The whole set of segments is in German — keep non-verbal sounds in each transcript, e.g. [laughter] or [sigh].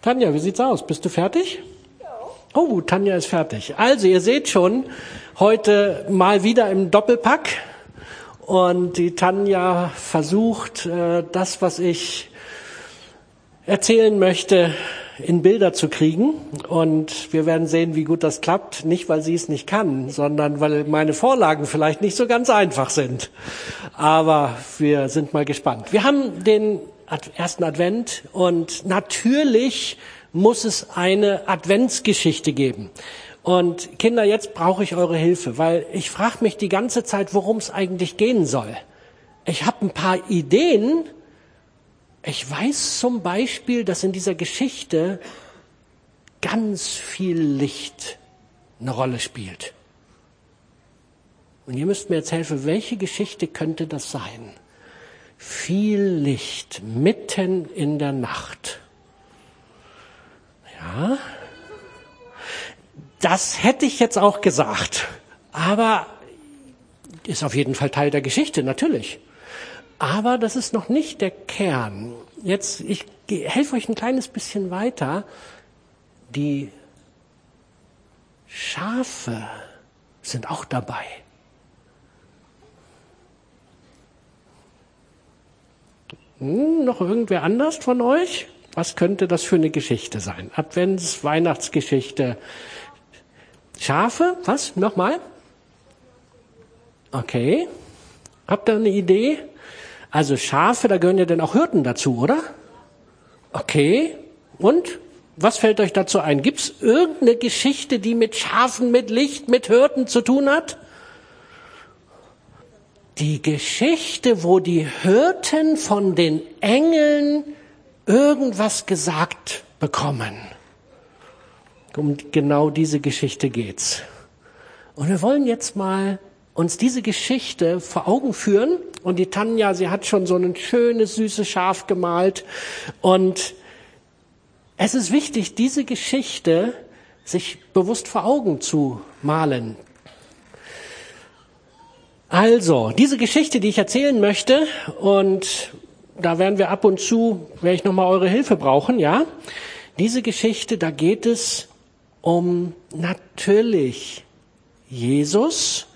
Tanja, wie sieht's aus? Bist du fertig? Oh, Tanja ist fertig. Also, ihr seht schon, heute mal wieder im Doppelpack. Und die Tanja versucht, äh, das, was ich erzählen möchte, in Bilder zu kriegen. Und wir werden sehen, wie gut das klappt. Nicht, weil sie es nicht kann, sondern weil meine Vorlagen vielleicht nicht so ganz einfach sind. Aber wir sind mal gespannt. Wir haben den ersten Advent und natürlich muss es eine Adventsgeschichte geben. Und Kinder, jetzt brauche ich eure Hilfe, weil ich frage mich die ganze Zeit, worum es eigentlich gehen soll. Ich habe ein paar Ideen. Ich weiß zum Beispiel, dass in dieser Geschichte ganz viel Licht eine Rolle spielt. Und ihr müsst mir jetzt helfen, welche Geschichte könnte das sein? Viel Licht mitten in der Nacht. Ja, das hätte ich jetzt auch gesagt. Aber ist auf jeden Fall Teil der Geschichte, natürlich. Aber das ist noch nicht der Kern. Jetzt, ich helfe euch ein kleines bisschen weiter. Die Schafe sind auch dabei. Hm, noch irgendwer anders von euch? Was könnte das für eine Geschichte sein? Advents, Weihnachtsgeschichte. Schafe? Was? Nochmal? Okay. Habt ihr eine Idee? Also Schafe, da gehören ja dann auch Hirten dazu, oder? Okay. Und? Was fällt euch dazu ein? Gibt es irgendeine Geschichte, die mit Schafen, mit Licht, mit Hirten zu tun hat? Die Geschichte, wo die Hirten von den Engeln irgendwas gesagt bekommen. Um genau diese Geschichte geht's. Und wir wollen jetzt mal uns diese Geschichte vor Augen führen. Und die Tanja, sie hat schon so ein schönes, süßes Schaf gemalt. Und es ist wichtig, diese Geschichte sich bewusst vor Augen zu malen. Also, diese Geschichte, die ich erzählen möchte, und da werden wir ab und zu, werde ich nochmal eure Hilfe brauchen, ja. Diese Geschichte, da geht es um natürlich Jesus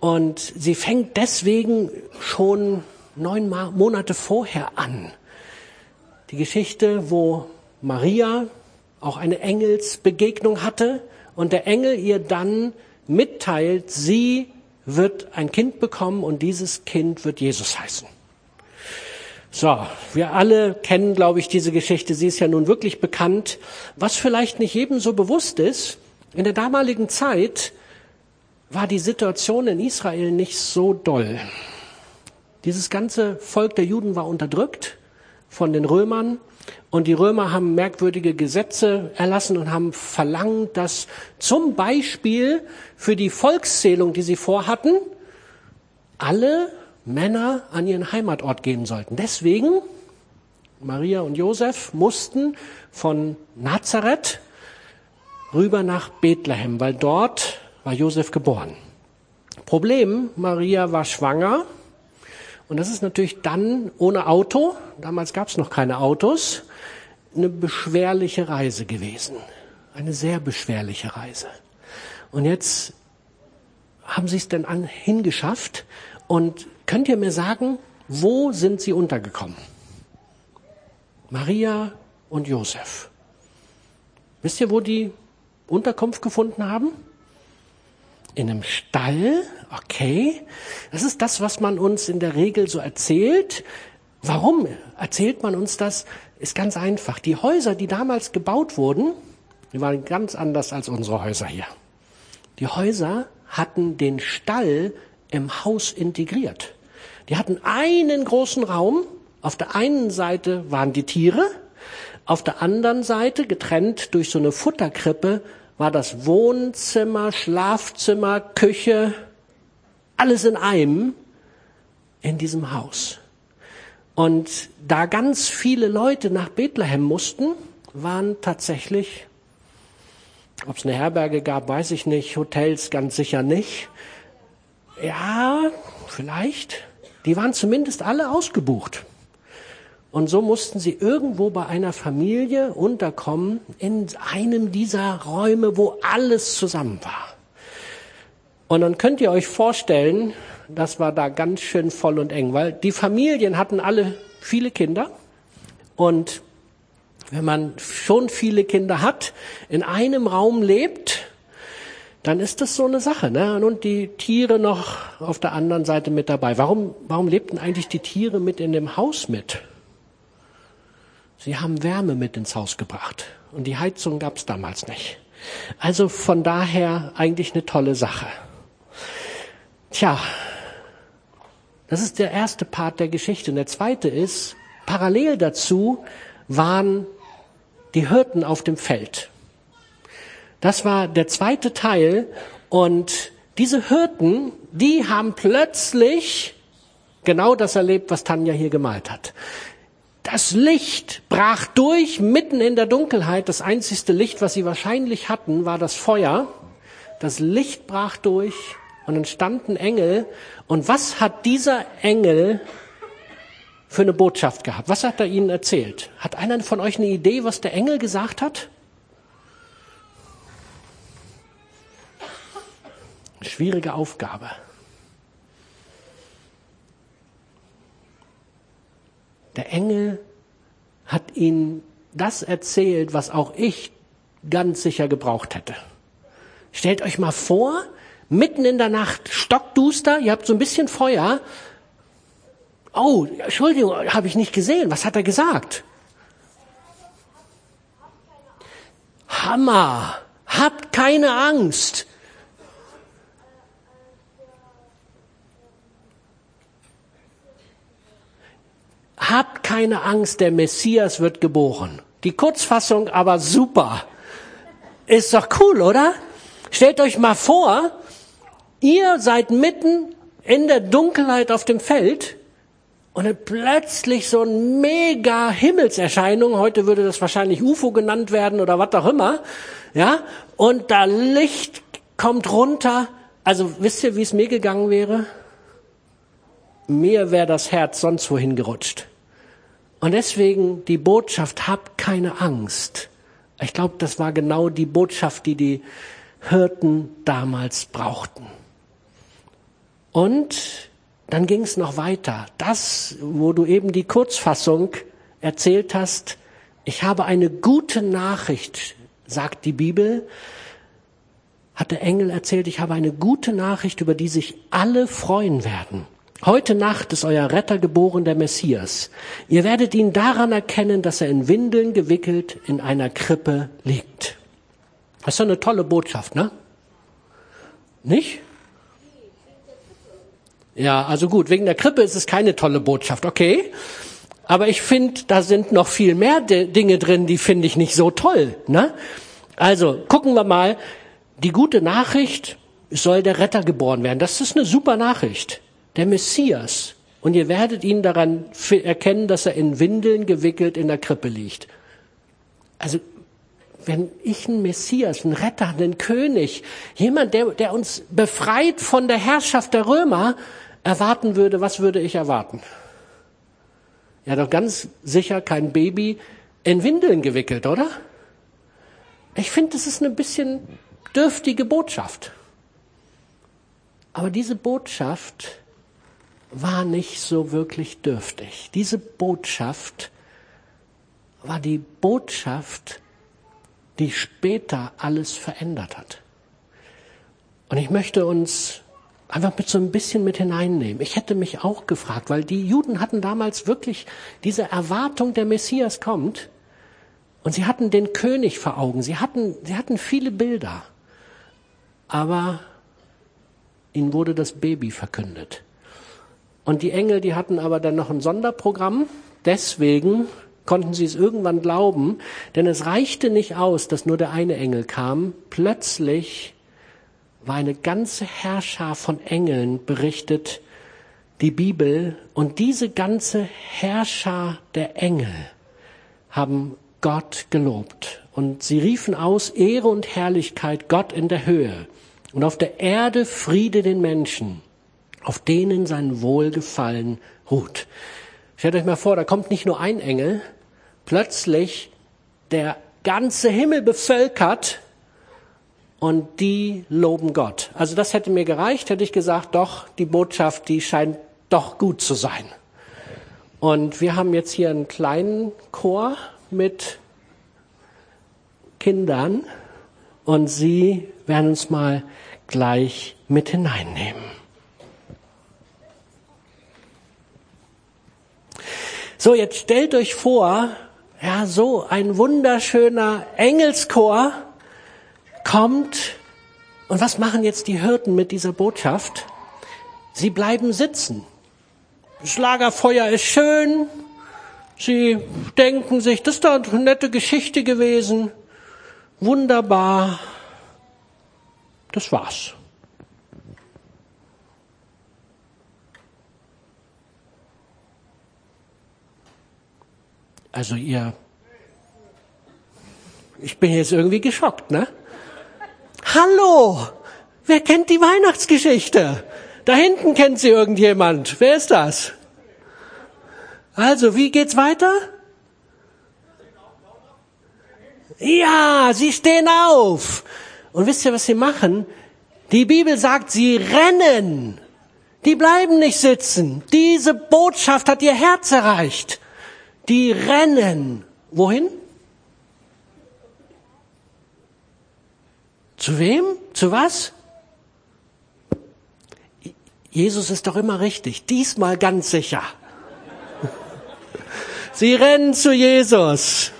und sie fängt deswegen schon neun Monate vorher an. Die Geschichte, wo Maria auch eine Engelsbegegnung hatte und der Engel ihr dann mitteilt, sie wird ein Kind bekommen und dieses Kind wird Jesus heißen. So, wir alle kennen, glaube ich, diese Geschichte. Sie ist ja nun wirklich bekannt. Was vielleicht nicht jedem so bewusst ist, in der damaligen Zeit war die Situation in Israel nicht so doll. Dieses ganze Volk der Juden war unterdrückt von den Römern und die Römer haben merkwürdige Gesetze erlassen und haben verlangt, dass zum Beispiel für die Volkszählung, die sie vorhatten, alle Männer an ihren Heimatort gehen sollten. Deswegen, Maria und Josef mussten von Nazareth rüber nach Bethlehem, weil dort war Josef geboren. Problem, Maria war schwanger und das ist natürlich dann ohne Auto, damals gab es noch keine Autos, eine beschwerliche Reise gewesen. Eine sehr beschwerliche Reise. Und jetzt haben sie es denn an, hingeschafft und Könnt ihr mir sagen, wo sind sie untergekommen? Maria und Josef. Wisst ihr, wo die Unterkunft gefunden haben? In einem Stall, okay. Das ist das, was man uns in der Regel so erzählt. Warum erzählt man uns das? Ist ganz einfach. Die Häuser, die damals gebaut wurden, die waren ganz anders als unsere Häuser hier. Die Häuser hatten den Stall im Haus integriert. Die hatten einen großen Raum. Auf der einen Seite waren die Tiere, auf der anderen Seite, getrennt durch so eine Futterkrippe, war das Wohnzimmer, Schlafzimmer, Küche, alles in einem in diesem Haus. Und da ganz viele Leute nach Bethlehem mussten, waren tatsächlich, ob es eine Herberge gab, weiß ich nicht, Hotels ganz sicher nicht. Ja, vielleicht. Die waren zumindest alle ausgebucht. Und so mussten sie irgendwo bei einer Familie unterkommen, in einem dieser Räume, wo alles zusammen war. Und dann könnt ihr euch vorstellen, das war da ganz schön voll und eng, weil die Familien hatten alle viele Kinder. Und wenn man schon viele Kinder hat, in einem Raum lebt, dann ist das so eine Sache. Ne? Und die Tiere noch auf der anderen Seite mit dabei. Warum, warum lebten eigentlich die Tiere mit in dem Haus mit? Sie haben Wärme mit ins Haus gebracht. Und die Heizung gab es damals nicht. Also von daher eigentlich eine tolle Sache. Tja, das ist der erste Part der Geschichte. Und der zweite ist, parallel dazu waren die Hirten auf dem Feld. Das war der zweite Teil. Und diese Hirten, die haben plötzlich genau das erlebt, was Tanja hier gemalt hat. Das Licht brach durch mitten in der Dunkelheit. Das einzigste Licht, was sie wahrscheinlich hatten, war das Feuer. Das Licht brach durch und dann standen Engel. Und was hat dieser Engel für eine Botschaft gehabt? Was hat er ihnen erzählt? Hat einer von euch eine Idee, was der Engel gesagt hat? Schwierige Aufgabe. Der Engel hat ihnen das erzählt, was auch ich ganz sicher gebraucht hätte. Stellt euch mal vor, mitten in der Nacht, stockduster, ihr habt so ein bisschen Feuer. Oh, Entschuldigung, habe ich nicht gesehen. Was hat er gesagt? Hammer! Habt keine Angst! Habt keine Angst, der Messias wird geboren. Die Kurzfassung aber super. Ist doch cool, oder? Stellt euch mal vor, ihr seid mitten in der Dunkelheit auf dem Feld und dann plötzlich so ein mega Himmelserscheinung, heute würde das wahrscheinlich UFO genannt werden oder was auch immer, ja, und da Licht kommt runter. Also wisst ihr, wie es mir gegangen wäre? Mir wäre das Herz sonst wohin gerutscht. Und deswegen die Botschaft, habt keine Angst. Ich glaube, das war genau die Botschaft, die die Hirten damals brauchten. Und dann ging es noch weiter. Das, wo du eben die Kurzfassung erzählt hast, ich habe eine gute Nachricht, sagt die Bibel, hat der Engel erzählt, ich habe eine gute Nachricht, über die sich alle freuen werden. Heute Nacht ist euer Retter geboren, der Messias. Ihr werdet ihn daran erkennen, dass er in Windeln gewickelt in einer Krippe liegt. Das ist doch eine tolle Botschaft, ne? Nicht? Ja, also gut, wegen der Krippe ist es keine tolle Botschaft, okay? Aber ich finde, da sind noch viel mehr Dinge drin, die finde ich nicht so toll, ne? Also, gucken wir mal. Die gute Nachricht soll der Retter geboren werden. Das ist eine super Nachricht der Messias. Und ihr werdet ihn daran erkennen, dass er in Windeln gewickelt in der Krippe liegt. Also, wenn ich einen Messias, einen Retter, einen König, jemand, der, der uns befreit von der Herrschaft der Römer, erwarten würde, was würde ich erwarten? Ja, doch ganz sicher kein Baby in Windeln gewickelt, oder? Ich finde, das ist eine bisschen dürftige Botschaft. Aber diese Botschaft war nicht so wirklich dürftig. Diese Botschaft war die Botschaft, die später alles verändert hat. Und ich möchte uns einfach mit so ein bisschen mit hineinnehmen. Ich hätte mich auch gefragt, weil die Juden hatten damals wirklich diese Erwartung, der Messias kommt. Und sie hatten den König vor Augen. Sie hatten, sie hatten viele Bilder. Aber ihnen wurde das Baby verkündet. Und die Engel, die hatten aber dann noch ein Sonderprogramm. Deswegen konnten sie es irgendwann glauben, denn es reichte nicht aus, dass nur der eine Engel kam. Plötzlich war eine ganze Herrscher von Engeln berichtet die Bibel und diese ganze Herrscher der Engel haben Gott gelobt und sie riefen aus Ehre und Herrlichkeit Gott in der Höhe und auf der Erde Friede den Menschen auf denen sein Wohlgefallen ruht. Stellt euch mal vor, da kommt nicht nur ein Engel, plötzlich der ganze Himmel bevölkert und die loben Gott. Also das hätte mir gereicht, hätte ich gesagt, doch, die Botschaft, die scheint doch gut zu sein. Und wir haben jetzt hier einen kleinen Chor mit Kindern und sie werden uns mal gleich mit hineinnehmen. So, jetzt stellt euch vor, ja, so ein wunderschöner Engelschor kommt. Und was machen jetzt die Hirten mit dieser Botschaft? Sie bleiben sitzen. Das Lagerfeuer ist schön. Sie denken sich, das ist doch eine nette Geschichte gewesen. Wunderbar. Das war's. Also ihr, ich bin jetzt irgendwie geschockt, ne? Hallo, wer kennt die Weihnachtsgeschichte? Da hinten kennt sie irgendjemand. Wer ist das? Also, wie geht's weiter? Ja, sie stehen auf. Und wisst ihr, was sie machen? Die Bibel sagt, sie rennen. Die bleiben nicht sitzen. Diese Botschaft hat ihr Herz erreicht. Die rennen. Wohin? Zu wem? Zu was? Jesus ist doch immer richtig. Diesmal ganz sicher. [laughs] Sie rennen zu Jesus.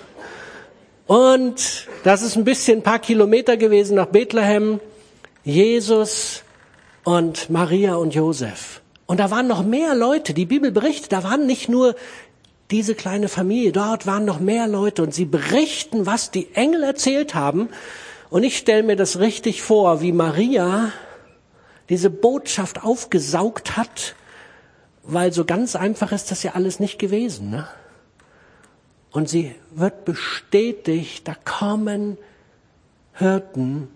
Und das ist ein bisschen ein paar Kilometer gewesen nach Bethlehem. Jesus und Maria und Josef. Und da waren noch mehr Leute. Die Bibel berichtet, da waren nicht nur diese kleine Familie, dort waren noch mehr Leute und sie berichten, was die Engel erzählt haben. Und ich stelle mir das richtig vor, wie Maria diese Botschaft aufgesaugt hat, weil so ganz einfach ist das ja alles nicht gewesen. Ne? Und sie wird bestätigt, da kommen Hirten,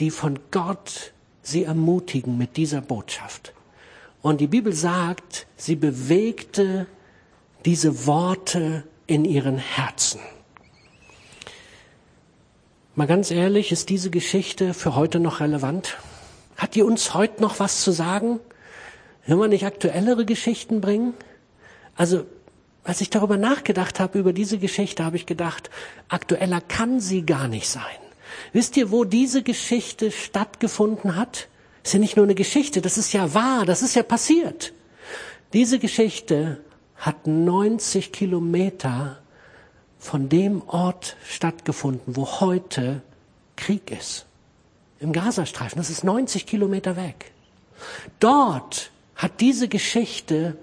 die von Gott sie ermutigen mit dieser Botschaft. Und die Bibel sagt, sie bewegte diese Worte in ihren Herzen. Mal ganz ehrlich, ist diese Geschichte für heute noch relevant? Hat die uns heute noch was zu sagen? Will man nicht aktuellere Geschichten bringen? Also, als ich darüber nachgedacht habe, über diese Geschichte, habe ich gedacht, aktueller kann sie gar nicht sein. Wisst ihr, wo diese Geschichte stattgefunden hat? Ist ja nicht nur eine Geschichte, das ist ja wahr, das ist ja passiert. Diese Geschichte hat 90 Kilometer von dem Ort stattgefunden, wo heute Krieg ist. Im Gazastreifen, das ist 90 Kilometer weg. Dort hat diese Geschichte,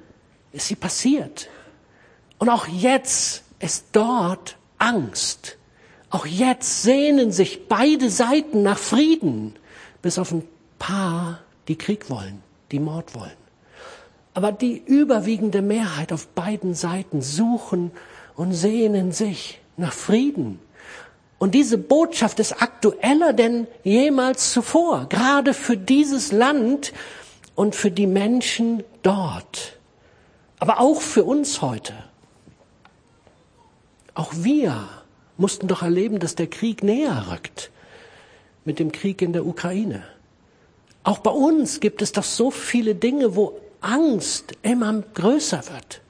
ist sie passiert. Und auch jetzt ist dort Angst. Auch jetzt sehnen sich beide Seiten nach Frieden, bis auf ein paar, die Krieg wollen, die Mord wollen. Aber die überwiegende Mehrheit auf beiden Seiten suchen und sehnen sich nach Frieden. Und diese Botschaft ist aktueller denn jemals zuvor, gerade für dieses Land und für die Menschen dort. Aber auch für uns heute. Auch wir mussten doch erleben, dass der Krieg näher rückt mit dem Krieg in der Ukraine. Auch bei uns gibt es doch so viele Dinge, wo Angst immer größer wird.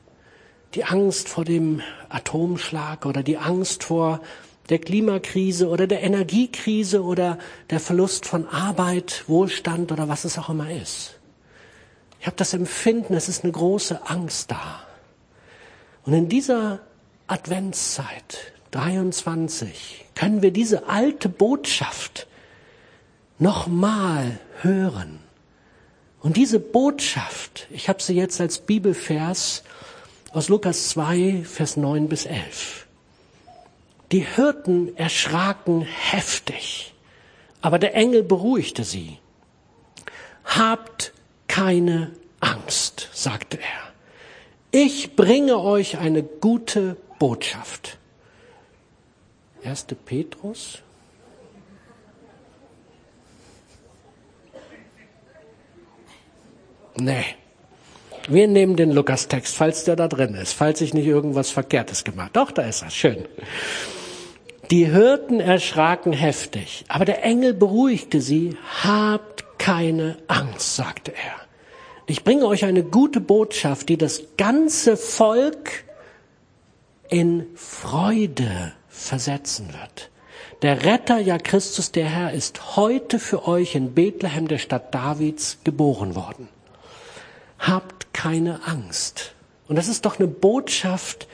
Die Angst vor dem Atomschlag oder die Angst vor der Klimakrise oder der Energiekrise oder der Verlust von Arbeit, Wohlstand oder was es auch immer ist. Ich habe das Empfinden, es ist eine große Angst da. Und in dieser Adventszeit 23 können wir diese alte Botschaft nochmal hören und diese Botschaft, ich habe sie jetzt als Bibelvers aus Lukas 2, Vers 9 bis 11. Die Hirten erschraken heftig, aber der Engel beruhigte sie. Habt keine Angst, sagte er. Ich bringe euch eine gute Botschaft. 1. Petrus Nee. Wir nehmen den Lukas-Text, falls der da drin ist, falls ich nicht irgendwas Verkehrtes gemacht. Doch, da ist er. Schön. Die Hirten erschraken heftig, aber der Engel beruhigte sie. Habt keine Angst, sagte er. Ich bringe euch eine gute Botschaft, die das ganze Volk in Freude versetzen wird. Der Retter, ja Christus der Herr, ist heute für euch in Bethlehem der Stadt Davids geboren worden. Habt keine Angst. Und das ist doch eine Botschaft,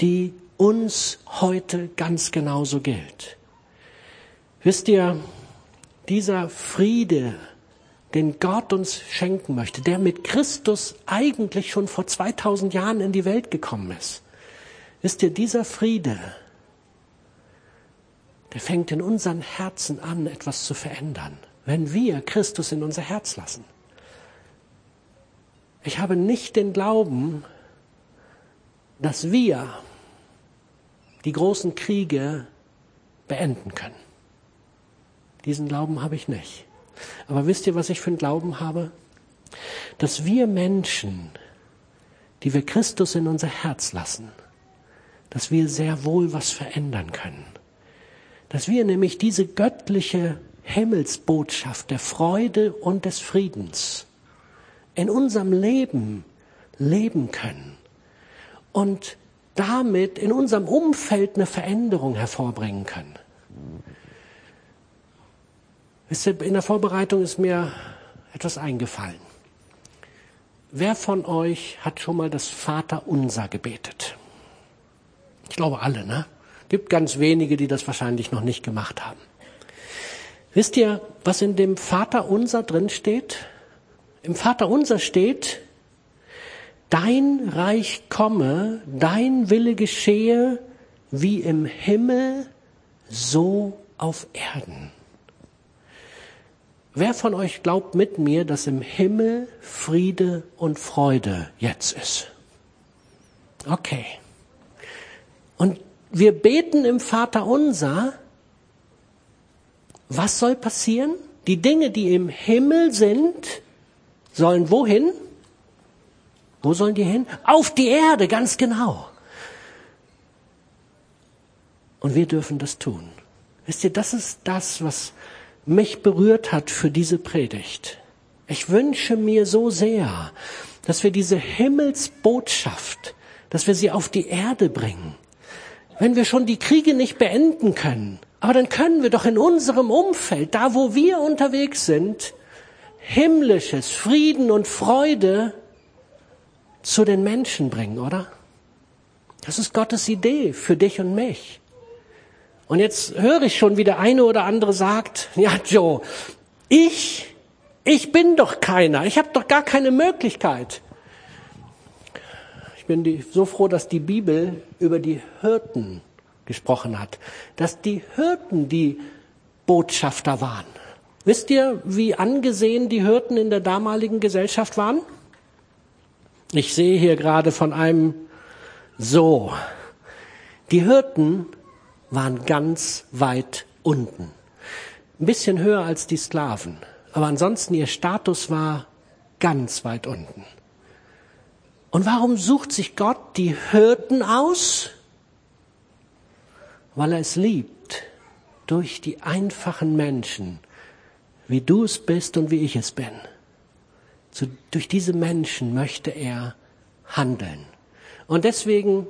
die uns heute ganz genauso gilt. Wisst ihr, dieser Friede, den Gott uns schenken möchte, der mit Christus eigentlich schon vor 2000 Jahren in die Welt gekommen ist, wisst ihr, dieser Friede, der fängt in unseren Herzen an, etwas zu verändern, wenn wir Christus in unser Herz lassen. Ich habe nicht den Glauben, dass wir die großen Kriege beenden können. Diesen Glauben habe ich nicht. Aber wisst ihr, was ich für einen Glauben habe? Dass wir Menschen, die wir Christus in unser Herz lassen, dass wir sehr wohl was verändern können. Dass wir nämlich diese göttliche Himmelsbotschaft der Freude und des Friedens in unserem Leben leben können und damit in unserem Umfeld eine Veränderung hervorbringen können. In der Vorbereitung ist mir etwas eingefallen. Wer von euch hat schon mal das Vaterunser gebetet? Ich glaube alle, ne? Gibt ganz wenige, die das wahrscheinlich noch nicht gemacht haben. Wisst ihr, was in dem Vaterunser drin steht? Im Vaterunser steht, dein Reich komme, dein Wille geschehe, wie im Himmel, so auf Erden. Wer von euch glaubt mit mir, dass im Himmel Friede und Freude jetzt ist? Okay. Und wir beten im Vater unser. Was soll passieren? Die Dinge, die im Himmel sind, sollen wohin? Wo sollen die hin? Auf die Erde, ganz genau. Und wir dürfen das tun. Wisst ihr, das ist das, was mich berührt hat für diese Predigt. Ich wünsche mir so sehr, dass wir diese Himmelsbotschaft, dass wir sie auf die Erde bringen. Wenn wir schon die Kriege nicht beenden können, aber dann können wir doch in unserem Umfeld, da wo wir unterwegs sind, himmlisches Frieden und Freude zu den Menschen bringen, oder? Das ist Gottes Idee für dich und mich. Und jetzt höre ich schon, wie der eine oder andere sagt, [laughs] ja Joe, ich, ich bin doch keiner, ich habe doch gar keine Möglichkeit. Ich bin so froh, dass die Bibel über die Hirten gesprochen hat, dass die Hirten die Botschafter waren. Wisst ihr, wie angesehen die Hirten in der damaligen Gesellschaft waren? Ich sehe hier gerade von einem so. Die Hirten waren ganz weit unten. Ein bisschen höher als die Sklaven. Aber ansonsten ihr Status war ganz weit unten. Und warum sucht sich Gott die Hirten aus? Weil er es liebt, durch die einfachen Menschen, wie du es bist und wie ich es bin. So, durch diese Menschen möchte er handeln. Und deswegen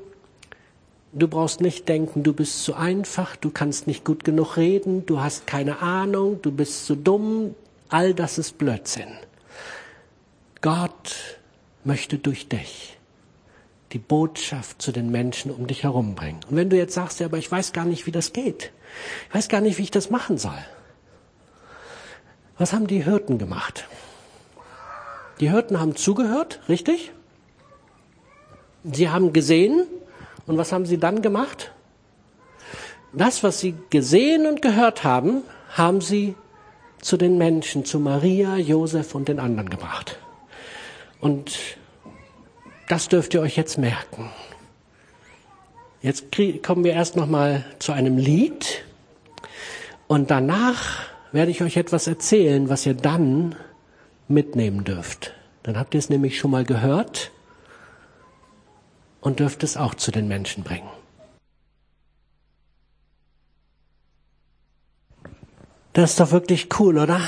Du brauchst nicht denken, du bist zu einfach, du kannst nicht gut genug reden, du hast keine Ahnung, du bist zu dumm. All das ist Blödsinn. Gott möchte durch dich die Botschaft zu den Menschen um dich herum bringen. Und wenn du jetzt sagst, ja, aber ich weiß gar nicht, wie das geht. Ich weiß gar nicht, wie ich das machen soll. Was haben die Hirten gemacht? Die Hirten haben zugehört, richtig? Sie haben gesehen, und was haben sie dann gemacht? Das, was sie gesehen und gehört haben, haben sie zu den Menschen, zu Maria, Josef und den anderen gebracht. Und das dürft ihr euch jetzt merken. Jetzt kommen wir erst noch mal zu einem Lied und danach werde ich euch etwas erzählen, was ihr dann mitnehmen dürft Dann habt ihr es nämlich schon mal gehört und dürft es auch zu den Menschen bringen. Das ist doch wirklich cool, oder?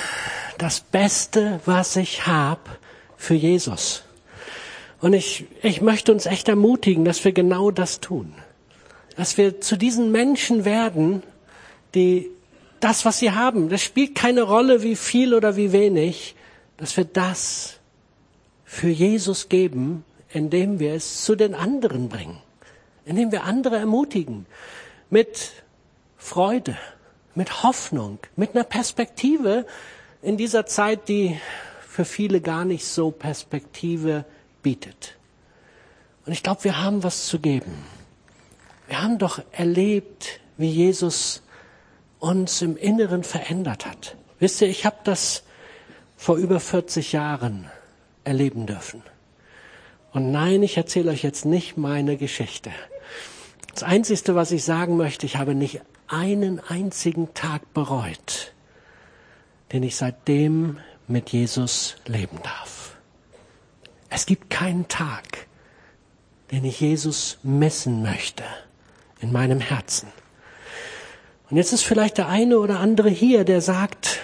Das Beste, was ich habe für Jesus. Und ich, ich möchte uns echt ermutigen, dass wir genau das tun. Dass wir zu diesen Menschen werden, die das, was sie haben, das spielt keine Rolle, wie viel oder wie wenig, dass wir das für Jesus geben, indem wir es zu den anderen bringen, indem wir andere ermutigen, mit Freude, mit Hoffnung, mit einer Perspektive in dieser Zeit, die für viele gar nicht so Perspektive bietet. Und ich glaube, wir haben was zu geben. Wir haben doch erlebt, wie Jesus uns im Inneren verändert hat. Wisst ihr, ich habe das vor über 40 Jahren erleben dürfen. Und nein, ich erzähle euch jetzt nicht meine Geschichte. Das Einzige, was ich sagen möchte, ich habe nicht einen einzigen Tag bereut, den ich seitdem mit Jesus leben darf. Es gibt keinen Tag, den ich Jesus messen möchte in meinem Herzen. Und jetzt ist vielleicht der eine oder andere hier, der sagt,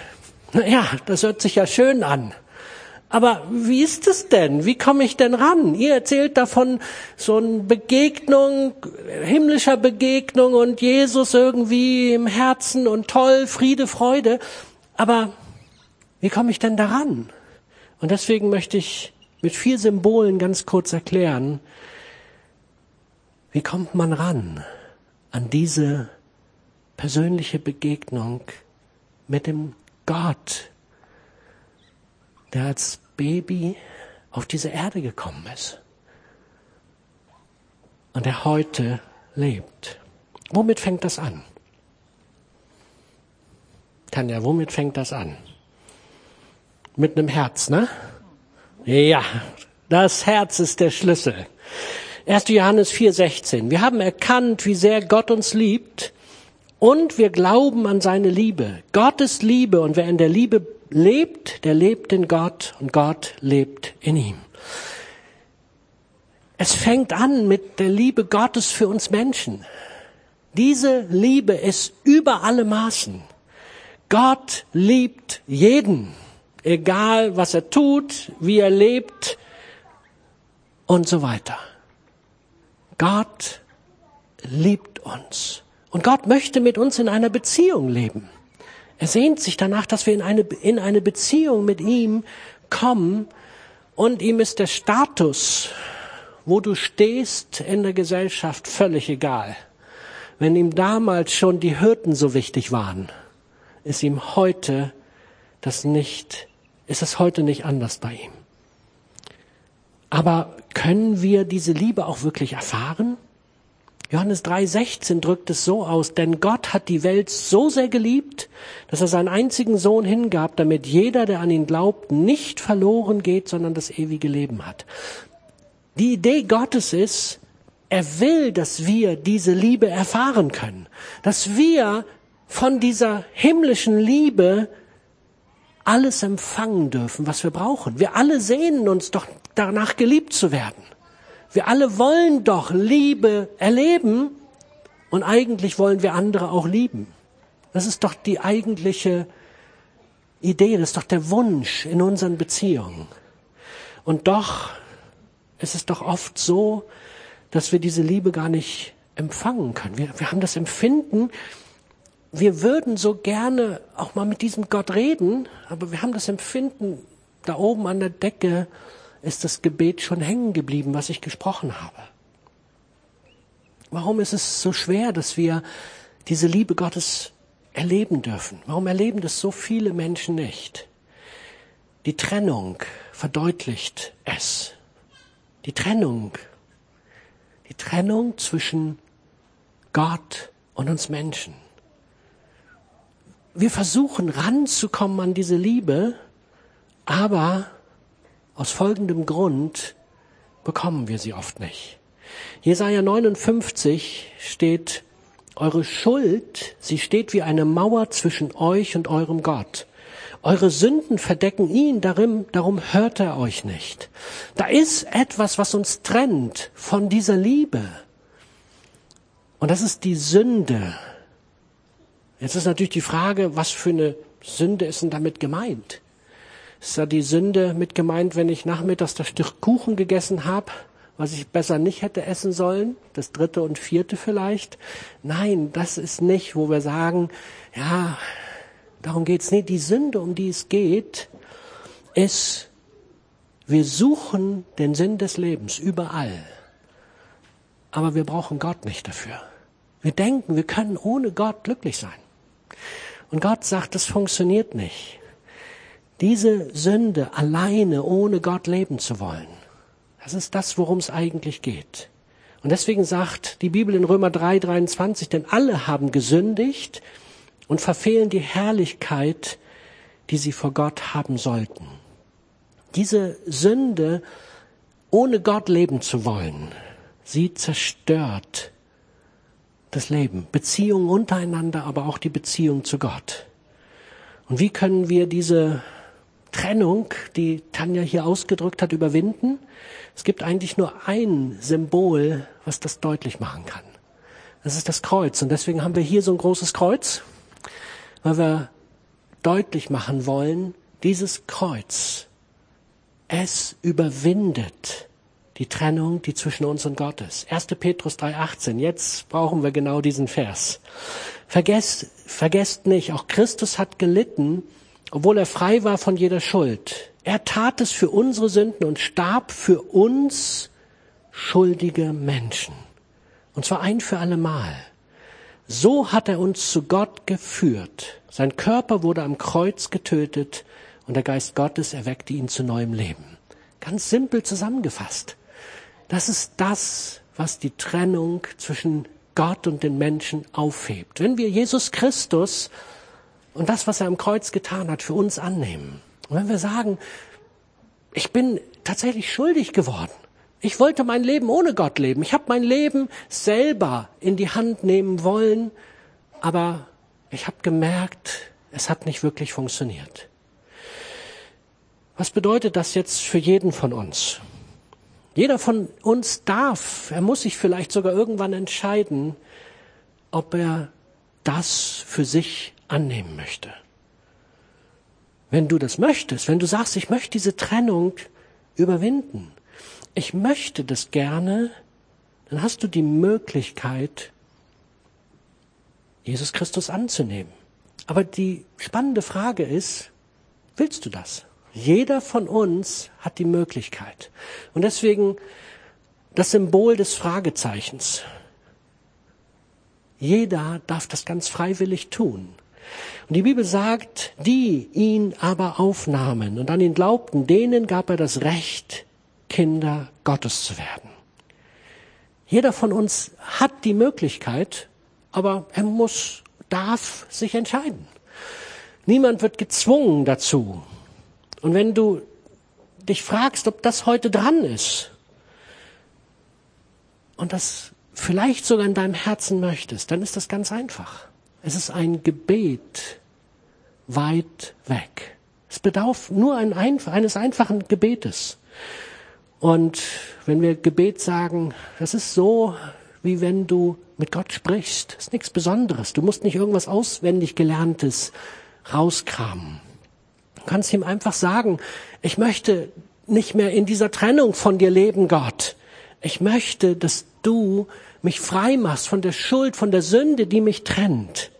na ja, das hört sich ja schön an. Aber wie ist es denn? Wie komme ich denn ran? Ihr erzählt davon so eine Begegnung, himmlischer Begegnung und Jesus irgendwie im Herzen und toll, Friede, Freude. Aber wie komme ich denn daran? Und deswegen möchte ich mit vier Symbolen ganz kurz erklären, wie kommt man ran an diese persönliche Begegnung mit dem Gott, der als Baby auf diese Erde gekommen ist und der heute lebt. Womit fängt das an? Tanja, womit fängt das an? Mit einem Herz, ne? Ja, das Herz ist der Schlüssel. 1. Johannes 4,16. Wir haben erkannt, wie sehr Gott uns liebt und wir glauben an seine Liebe. Gott ist Liebe und wer in der Liebe lebt, der lebt in Gott und Gott lebt in ihm. Es fängt an mit der Liebe Gottes für uns Menschen. Diese Liebe ist über alle Maßen. Gott liebt jeden, egal was er tut, wie er lebt und so weiter. Gott liebt uns. Und Gott möchte mit uns in einer Beziehung leben. Er sehnt sich danach, dass wir in eine, in eine Beziehung mit ihm kommen und ihm ist der Status, wo du stehst in der Gesellschaft, völlig egal. Wenn ihm damals schon die Hürden so wichtig waren, ist ihm heute das nicht, ist es heute nicht anders bei ihm. Aber können wir diese Liebe auch wirklich erfahren? Johannes 3,16 drückt es so aus, denn Gott hat die Welt so sehr geliebt, dass er seinen einzigen Sohn hingab, damit jeder, der an ihn glaubt, nicht verloren geht, sondern das ewige Leben hat. Die Idee Gottes ist, er will, dass wir diese Liebe erfahren können, dass wir von dieser himmlischen Liebe alles empfangen dürfen, was wir brauchen. Wir alle sehnen uns doch danach geliebt zu werden. Wir alle wollen doch Liebe erleben und eigentlich wollen wir andere auch lieben. Das ist doch die eigentliche Idee, das ist doch der Wunsch in unseren Beziehungen. Und doch ist es doch oft so, dass wir diese Liebe gar nicht empfangen können. Wir, wir haben das Empfinden, wir würden so gerne auch mal mit diesem Gott reden, aber wir haben das Empfinden, da oben an der Decke ist das Gebet schon hängen geblieben, was ich gesprochen habe. Warum ist es so schwer, dass wir diese Liebe Gottes erleben dürfen? Warum erleben das so viele Menschen nicht? Die Trennung verdeutlicht es. Die Trennung. Die Trennung zwischen Gott und uns Menschen. Wir versuchen ranzukommen an diese Liebe, aber aus folgendem Grund bekommen wir sie oft nicht. Jesaja 59 steht, eure Schuld, sie steht wie eine Mauer zwischen euch und eurem Gott. Eure Sünden verdecken ihn, darum, darum hört er euch nicht. Da ist etwas, was uns trennt von dieser Liebe. Und das ist die Sünde. Jetzt ist natürlich die Frage, was für eine Sünde ist denn damit gemeint? Ist da die Sünde mit gemeint, wenn ich nachmittags das Stück Kuchen gegessen habe, was ich besser nicht hätte essen sollen? Das dritte und vierte vielleicht? Nein, das ist nicht, wo wir sagen, ja, darum geht's nicht. Die Sünde, um die es geht, ist, wir suchen den Sinn des Lebens überall. Aber wir brauchen Gott nicht dafür. Wir denken, wir können ohne Gott glücklich sein. Und Gott sagt, das funktioniert nicht. Diese Sünde alleine ohne Gott leben zu wollen, das ist das, worum es eigentlich geht. Und deswegen sagt die Bibel in Römer 3, 23, denn alle haben gesündigt und verfehlen die Herrlichkeit, die sie vor Gott haben sollten. Diese Sünde, ohne Gott leben zu wollen, sie zerstört das Leben, Beziehungen untereinander, aber auch die Beziehung zu Gott. Und wie können wir diese Trennung, die Tanja hier ausgedrückt hat, überwinden? Es gibt eigentlich nur ein Symbol, was das deutlich machen kann. Das ist das Kreuz. Und deswegen haben wir hier so ein großes Kreuz, weil wir deutlich machen wollen, dieses Kreuz, es überwindet die Trennung, die zwischen uns und Gott ist. 1. Petrus 3,18. Jetzt brauchen wir genau diesen Vers. Vergesst, vergesst nicht, auch Christus hat gelitten, obwohl er frei war von jeder Schuld. Er tat es für unsere Sünden und starb für uns schuldige Menschen. Und zwar ein für alle Mal. So hat er uns zu Gott geführt. Sein Körper wurde am Kreuz getötet und der Geist Gottes erweckte ihn zu neuem Leben. Ganz simpel zusammengefasst. Das ist das, was die Trennung zwischen Gott und den Menschen aufhebt. Wenn wir Jesus Christus und das, was er am Kreuz getan hat, für uns annehmen. Und wenn wir sagen, ich bin tatsächlich schuldig geworden. Ich wollte mein Leben ohne Gott leben. Ich habe mein Leben selber in die Hand nehmen wollen, aber ich habe gemerkt, es hat nicht wirklich funktioniert. Was bedeutet das jetzt für jeden von uns? Jeder von uns darf, er muss sich vielleicht sogar irgendwann entscheiden, ob er das für sich annehmen möchte. Wenn du das möchtest, wenn du sagst, ich möchte diese Trennung überwinden, ich möchte das gerne, dann hast du die Möglichkeit, Jesus Christus anzunehmen. Aber die spannende Frage ist, willst du das? Jeder von uns hat die Möglichkeit. Und deswegen das Symbol des Fragezeichens. Jeder darf das ganz freiwillig tun. Und die Bibel sagt, die ihn aber aufnahmen und an ihn glaubten, denen gab er das Recht, Kinder Gottes zu werden. Jeder von uns hat die Möglichkeit, aber er muss, darf sich entscheiden. Niemand wird gezwungen dazu. Und wenn du dich fragst, ob das heute dran ist und das vielleicht sogar in deinem Herzen möchtest, dann ist das ganz einfach. Es ist ein Gebet weit weg. Es bedarf nur ein, eines einfachen Gebetes. Und wenn wir Gebet sagen, das ist so, wie wenn du mit Gott sprichst. Das ist nichts Besonderes. Du musst nicht irgendwas auswendig Gelerntes rauskramen kannst ihm einfach sagen, ich möchte nicht mehr in dieser Trennung von dir leben, Gott. Ich möchte, dass du mich frei machst von der Schuld, von der Sünde, die mich trennt.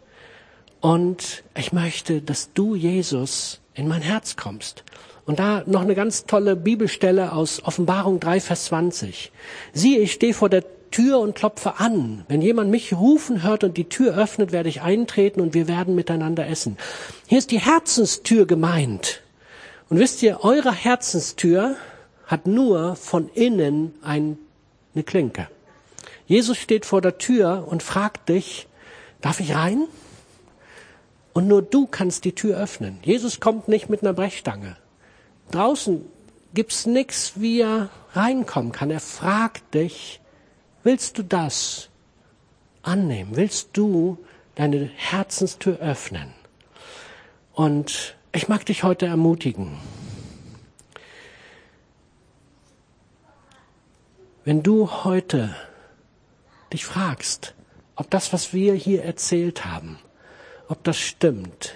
Und ich möchte, dass du, Jesus, in mein Herz kommst. Und da noch eine ganz tolle Bibelstelle aus Offenbarung 3, Vers 20. Siehe, ich stehe vor der Tür und klopfe an. Wenn jemand mich rufen hört und die Tür öffnet, werde ich eintreten und wir werden miteinander essen. Hier ist die Herzenstür gemeint. Und wisst ihr, eure Herzenstür hat nur von innen ein, eine Klinke. Jesus steht vor der Tür und fragt dich, darf ich rein? Und nur du kannst die Tür öffnen. Jesus kommt nicht mit einer Brechstange. Draußen gibt's nichts, wie er reinkommen kann. Er fragt dich, Willst du das annehmen? Willst du deine Herzenstür öffnen? Und ich mag dich heute ermutigen. Wenn du heute dich fragst, ob das, was wir hier erzählt haben, ob das stimmt,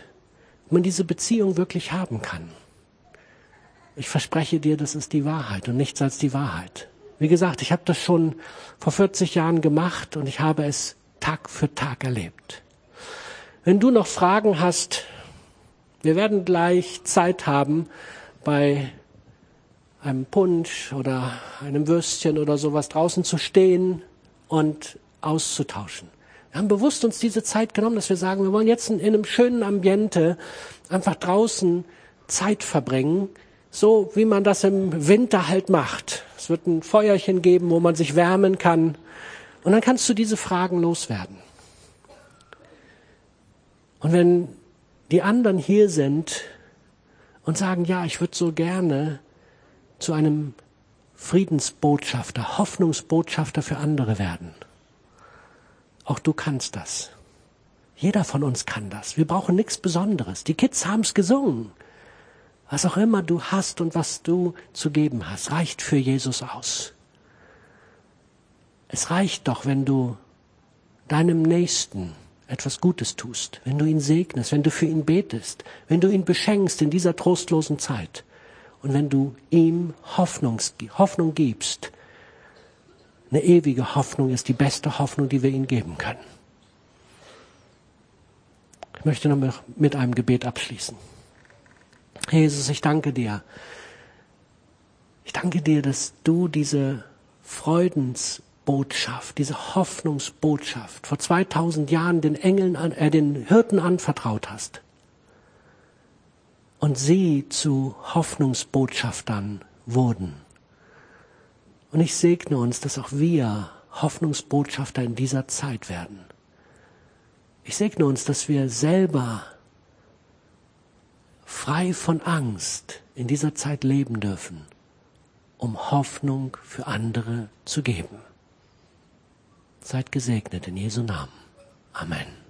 ob man diese Beziehung wirklich haben kann. Ich verspreche dir, das ist die Wahrheit und nichts als die Wahrheit. Wie gesagt, ich habe das schon vor 40 Jahren gemacht und ich habe es Tag für Tag erlebt. Wenn du noch Fragen hast, wir werden gleich Zeit haben, bei einem Punsch oder einem Würstchen oder sowas draußen zu stehen und auszutauschen. Wir haben bewusst uns diese Zeit genommen, dass wir sagen, wir wollen jetzt in einem schönen Ambiente einfach draußen Zeit verbringen, so wie man das im Winter halt macht. Es wird ein Feuerchen geben, wo man sich wärmen kann. Und dann kannst du diese Fragen loswerden. Und wenn die anderen hier sind und sagen, ja, ich würde so gerne zu einem Friedensbotschafter, Hoffnungsbotschafter für andere werden. Auch du kannst das. Jeder von uns kann das. Wir brauchen nichts Besonderes. Die Kids haben es gesungen. Was auch immer du hast und was du zu geben hast, reicht für Jesus aus. Es reicht doch, wenn du deinem Nächsten etwas Gutes tust, wenn du ihn segnest, wenn du für ihn betest, wenn du ihn beschenkst in dieser trostlosen Zeit und wenn du ihm Hoffnungs, Hoffnung gibst. Eine ewige Hoffnung ist die beste Hoffnung, die wir ihm geben können. Ich möchte noch mit einem Gebet abschließen. Jesus, ich danke dir. Ich danke dir, dass du diese Freudens Botschaft, diese Hoffnungsbotschaft vor 2000 Jahren den Engeln, äh, den Hirten anvertraut hast und sie zu Hoffnungsbotschaftern wurden. Und ich segne uns, dass auch wir Hoffnungsbotschafter in dieser Zeit werden. Ich segne uns, dass wir selber frei von Angst in dieser Zeit leben dürfen, um Hoffnung für andere zu geben. Seid gesegnet in Jesu Namen. Amen.